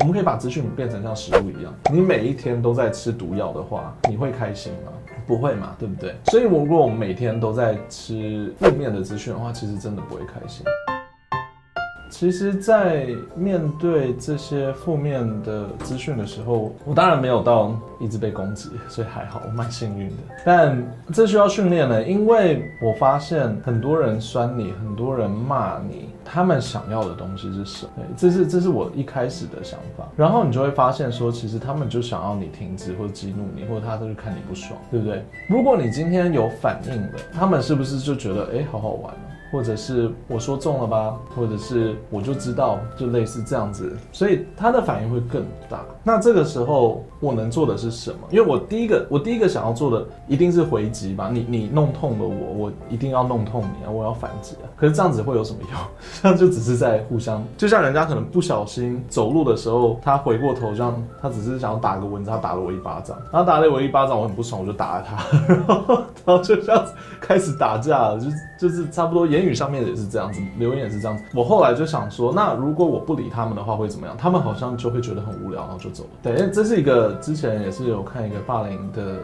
我们可以把资讯变成像食物一样，你每一天都在吃毒药的话，你会开心吗？不会嘛，对不对？所以，如果我们每天都在吃负面的资讯的话，其实真的不会开心。其实，在面对这些负面的资讯的时候，我当然没有到一直被攻击，所以还好，我蛮幸运的。但这需要训练呢，因为我发现很多人酸你，很多人骂你，他们想要的东西是什么？这是这是我一开始的想法。然后你就会发现说，其实他们就想要你停止，或者激怒你，或者他都是看你不爽，对不对？如果你今天有反应了，他们是不是就觉得哎，好好玩？或者是我说中了吧，或者是我就知道，就类似这样子，所以他的反应会更大。那这个时候我能做的是什么？因为我第一个，我第一个想要做的一定是回击吧。你你弄痛了我，我一定要弄痛你啊！我要反击啊！可是这样子会有什么用？这样就只是在互相，就像人家可能不小心走路的时候，他回过头这样，他只是想要打个蚊子，他打了我一巴掌，然后打了我一巴掌，我很不爽，我就打了他，然后然后就这样子开始打架了，就就是差不多言语上面也是这样子，留言也是这样子。我后来就想说，那如果我不理他们的话会怎么样？他们好像就会觉得很无聊，然后就走了。对，因为这是一个之前也是有看一个霸凌的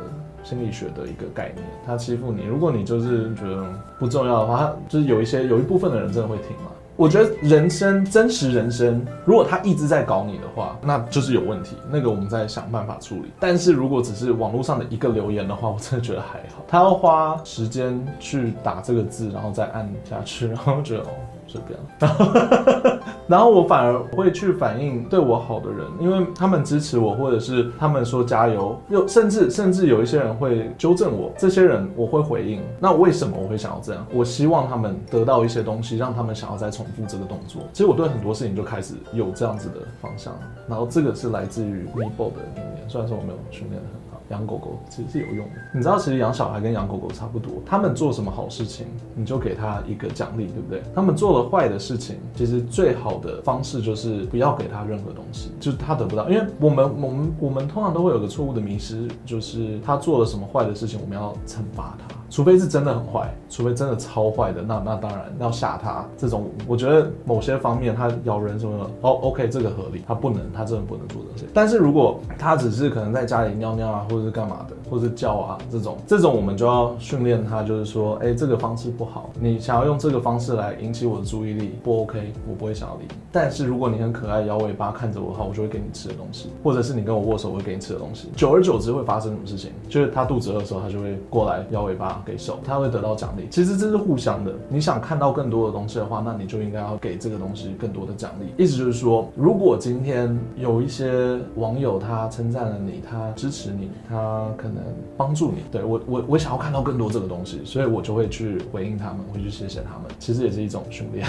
心理学的一个概念，他欺负你，如果你就是觉得不重要的话，他就是有一些有一部分的人真的会听嘛。我觉得人生真实人生，如果他一直在搞你的话，那就是有问题，那个我们再想办法处理。但是如果只是网络上的一个留言的话，我真的觉得还好。他要花时间去打这个字，然后再按下去，然后觉得。随便，然后，然后我反而会去反映对我好的人，因为他们支持我，或者是他们说加油，又甚至甚至有一些人会纠正我，这些人我会回应。那为什么我会想要这样？我希望他们得到一些东西，让他们想要再重复这个动作。其实我对很多事情就开始有这样子的方向，然后这个是来自于 Meebo 的训练，虽然说我没有训练很。养狗狗其实是有用的，你知道，其实养小孩跟养狗狗差不多，他们做什么好事情，你就给他一个奖励，对不对？他们做了坏的事情，其实最好的方式就是不要给他任何东西，就是他得不到，因为我们我们我们通常都会有个错误的迷失，就是他做了什么坏的事情，我们要惩罚他。除非是真的很坏，除非真的超坏的，那那当然要吓他。这种我觉得某些方面他咬人什么的，哦，OK，这个合理。他不能，他真的不能做这些。但是如果他只是可能在家里尿尿啊，或者是干嘛的，或者是叫啊这种，这种我们就要训练他，就是说，哎，这个方式不好，你想要用这个方式来引起我的注意力，不 OK，我不会想要理你。但是如果你很可爱，摇尾巴看着我的话，我就会给你吃的东西，或者是你跟我握手，我会给你吃的东西。久而久之会发生什么事情？就是他肚子饿的时候，他就会过来摇尾巴。给手，他会得到奖励。其实这是互相的。你想看到更多的东西的话，那你就应该要给这个东西更多的奖励。意思就是说，如果今天有一些网友他称赞了你，他支持你，他可能帮助你，对，我我我想要看到更多这个东西，所以我就会去回应他们，会去谢谢他们。其实也是一种训练。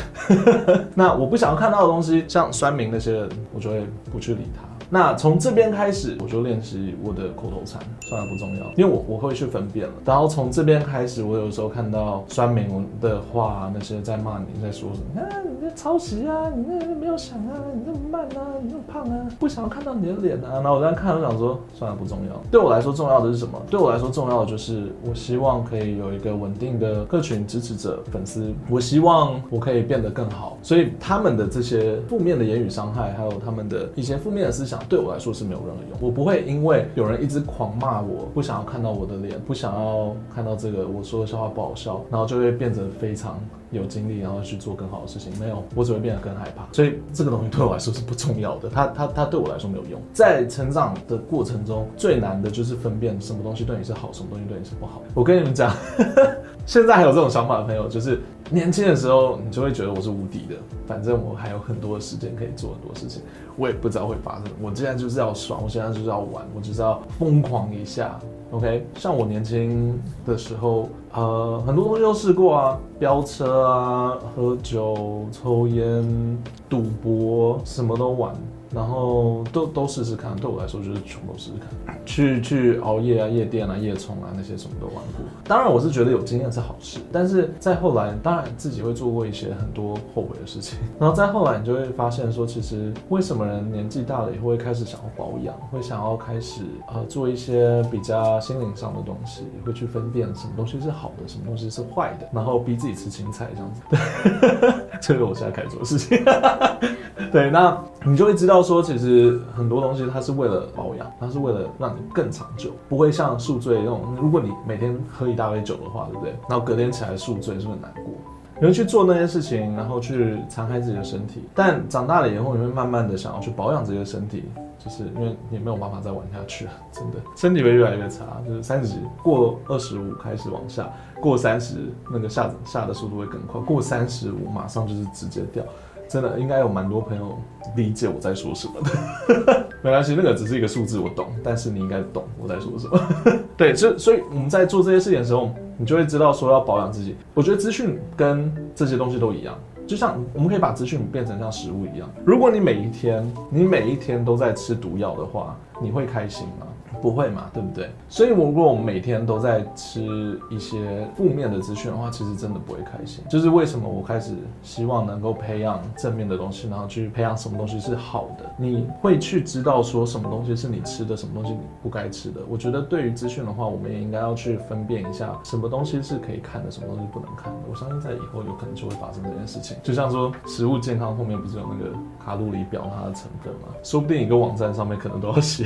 那我不想要看到的东西，像酸民那些人，我就会不去理他。那从这边开始，我就练习我的口头禅，算了不重要，因为我我会去分辨了。然后从这边开始，我有时候看到酸民的话，那些在骂你，在说什么？啊，你在抄袭啊，你那没有想啊，你那么慢啊，你那么胖啊，不想要看到你的脸啊。然后我在看，我想说，算了不重要。对我来说重要的是什么？对我来说重要的就是，我希望可以有一个稳定的客群支持者粉丝，我希望我可以变得更好。所以他们的这些负面的言语伤害，还有他们的一些负面的思想。对我来说是没有任何用，我不会因为有人一直狂骂我，不想要看到我的脸，不想要看到这个我说的笑话不好笑，然后就会变得非常有精力，然后去做更好的事情。没有，我只会变得更害怕。所以这个东西对我来说是不重要的，它它它对我来说没有用。在成长的过程中，最难的就是分辨什么东西对你是好，什么东西对你是不好。我跟你们讲。现在还有这种想法的朋友，就是年轻的时候，你就会觉得我是无敌的，反正我还有很多的时间可以做很多事情，我也不知道会发生。我现在就是要爽，我现在就是要玩，我就是要疯狂一下。OK，像我年轻的时候，呃，很多东西都试过啊，飙车啊，喝酒、抽烟、赌博，什么都玩。然后都都试试看，对我来说就是全部都试试看，去去熬夜啊、夜店啊、夜冲啊那些什么都玩过。当然我是觉得有经验是好事，但是再后来，当然自己会做过一些很多后悔的事情。然后再后来，你就会发现说，其实为什么人年纪大了以后会开始想要保养，会想要开始呃做一些比较心灵上的东西，会去分辨什么东西是好的，什么东西是坏的，然后逼自己吃青菜这样子。对，这是我现在开始做的事情。对，那你就会知道说，其实很多东西它是为了保养，它是为了让你更长久，不会像宿醉那种。如果你每天喝一大杯酒的话，对不对？然后隔天起来宿醉，是不是很难过？你会去做那些事情，然后去残害自己的身体。但长大了以后，你会慢慢的想要去保养自己的身体，就是因为你没有办法再玩下去了，真的，身体会越来越差。就是三十过二十五开始往下，过三十那个下下的速度会更快，过三十五马上就是直接掉。真的应该有蛮多朋友理解我在说什么的，没关系，那个只是一个数字，我懂，但是你应该懂我在说什么。对，所以所以我们在做这些事情的时候，你就会知道说要保养自己。我觉得资讯跟这些东西都一样，就像我们可以把资讯变成像食物一样。如果你每一天你每一天都在吃毒药的话，你会开心吗？不会嘛，对不对？所以，如果我们每天都在吃一些负面的资讯的话，其实真的不会开心。就是为什么我开始希望能够培养正面的东西，然后去培养什么东西是好的。你会去知道说什么东西是你吃的，什么东西你不该吃的。我觉得对于资讯的话，我们也应该要去分辨一下，什么东西是可以看的，什么东西不能看的。我相信在以后有可能就会发生这件事情。就像说食物健康后面不是有那个卡路里表它的成分吗？说不定一个网站上面可能都要写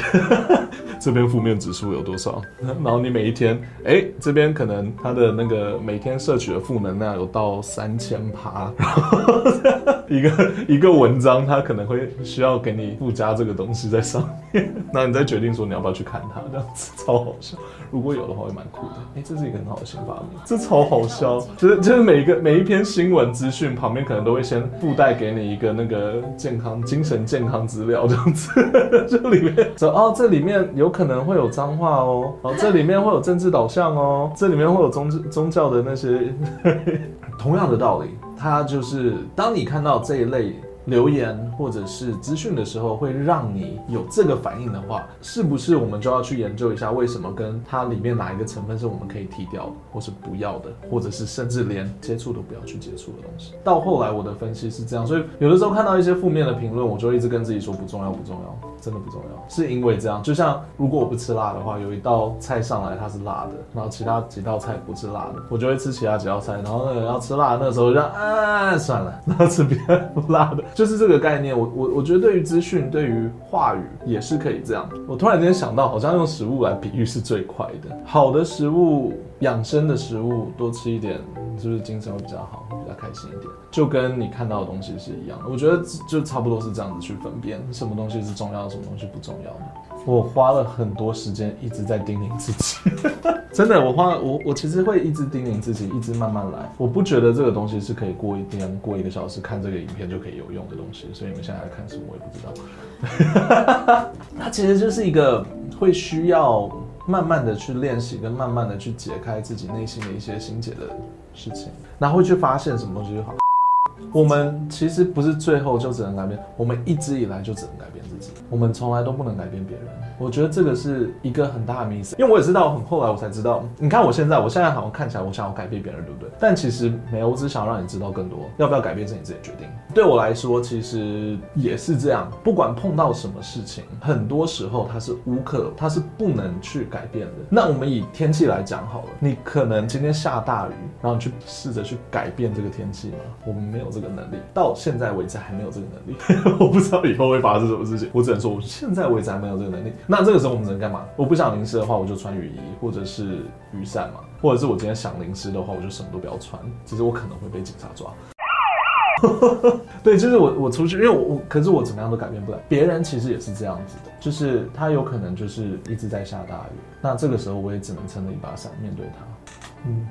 这边。负面指数有多少？然后你每一天，哎、这边可能它的那个每天摄取的负能量有到三千趴，然后 一个一个文章，它可能会需要给你附加这个东西在上面，那你再决定说你要不要去看它，这样子超好笑。如果有的话，会蛮酷的。哎、这是一个很好的新发明，这超好笑。就是就是每一个每一篇新闻资讯旁边，可能都会先附带给你一个那个健康精神健康资料，这样子。这里面说哦，这里面有可能会有脏话哦，哦，这里面会有政治导向哦，这里面会有宗宗教的那些。同样的道理，它就是当你看到这一类。留言或者是资讯的时候，会让你有这个反应的话，是不是我们就要去研究一下，为什么跟它里面哪一个成分是我们可以剔掉的，或是不要的，或者是甚至连接触都不要去接触的东西？到后来我的分析是这样，所以有的时候看到一些负面的评论，我就一直跟自己说不重要，不重要，真的不重要，是因为这样。就像如果我不吃辣的话，有一道菜上来它是辣的，然后其他几道菜不是辣的，我就会吃其他几道菜，然后那个要吃辣那个时候就啊算了，然后吃别的不辣的。就是这个概念，我我我觉得对于资讯，对于话语也是可以这样。我突然间想到，好像用食物来比喻是最快的。好的食物，养生的食物，多吃一点，是不是精神会比较好，比较开心一点？就跟你看到的东西是一样。我觉得就差不多是这样子去分辨，什么东西是重要，什么东西不重要的。我花了很多时间一直在叮咛自己，真的，我花我我其实会一直叮咛自己，一直慢慢来。我不觉得这个东西是可以过一天、过一个小时看这个影片就可以有用的东西，所以你们现在来看什么我也不知道。它其实就是一个会需要慢慢的去练习，跟慢慢的去解开自己内心的一些心结的事情，然后会去发现什么东西就好。我们其实不是最后就只能改变，我们一直以来就只能改变我们从来都不能改变别人。我觉得这个是一个很大的迷思，因为我也知道，很后来我才知道。你看我现在，我现在好像看起来我想要改变别人，对不对？但其实没有，我只想让你知道更多。要不要改变是你自己决定。对我来说，其实也是这样。不管碰到什么事情，很多时候它是无可，它是不能去改变的。那我们以天气来讲好了，你可能今天下大雨，然后去试着去改变这个天气吗？我们没有这个能力，到现在为止还没有这个能力。我不知道以后会发生什么事情，我只能说我现在为止还没有这个能力。那这个时候我们只能干嘛？我不想淋湿的话，我就穿雨衣或者是雨伞嘛。或者是我今天想淋湿的话，我就什么都不要穿。其实我可能会被警察抓，对，就是我我出去，因为我我可是我怎么样都改变不了别人。其实也是这样子的，就是他有可能就是一直在下大雨。那这个时候我也只能撑着一把伞面对他。嗯。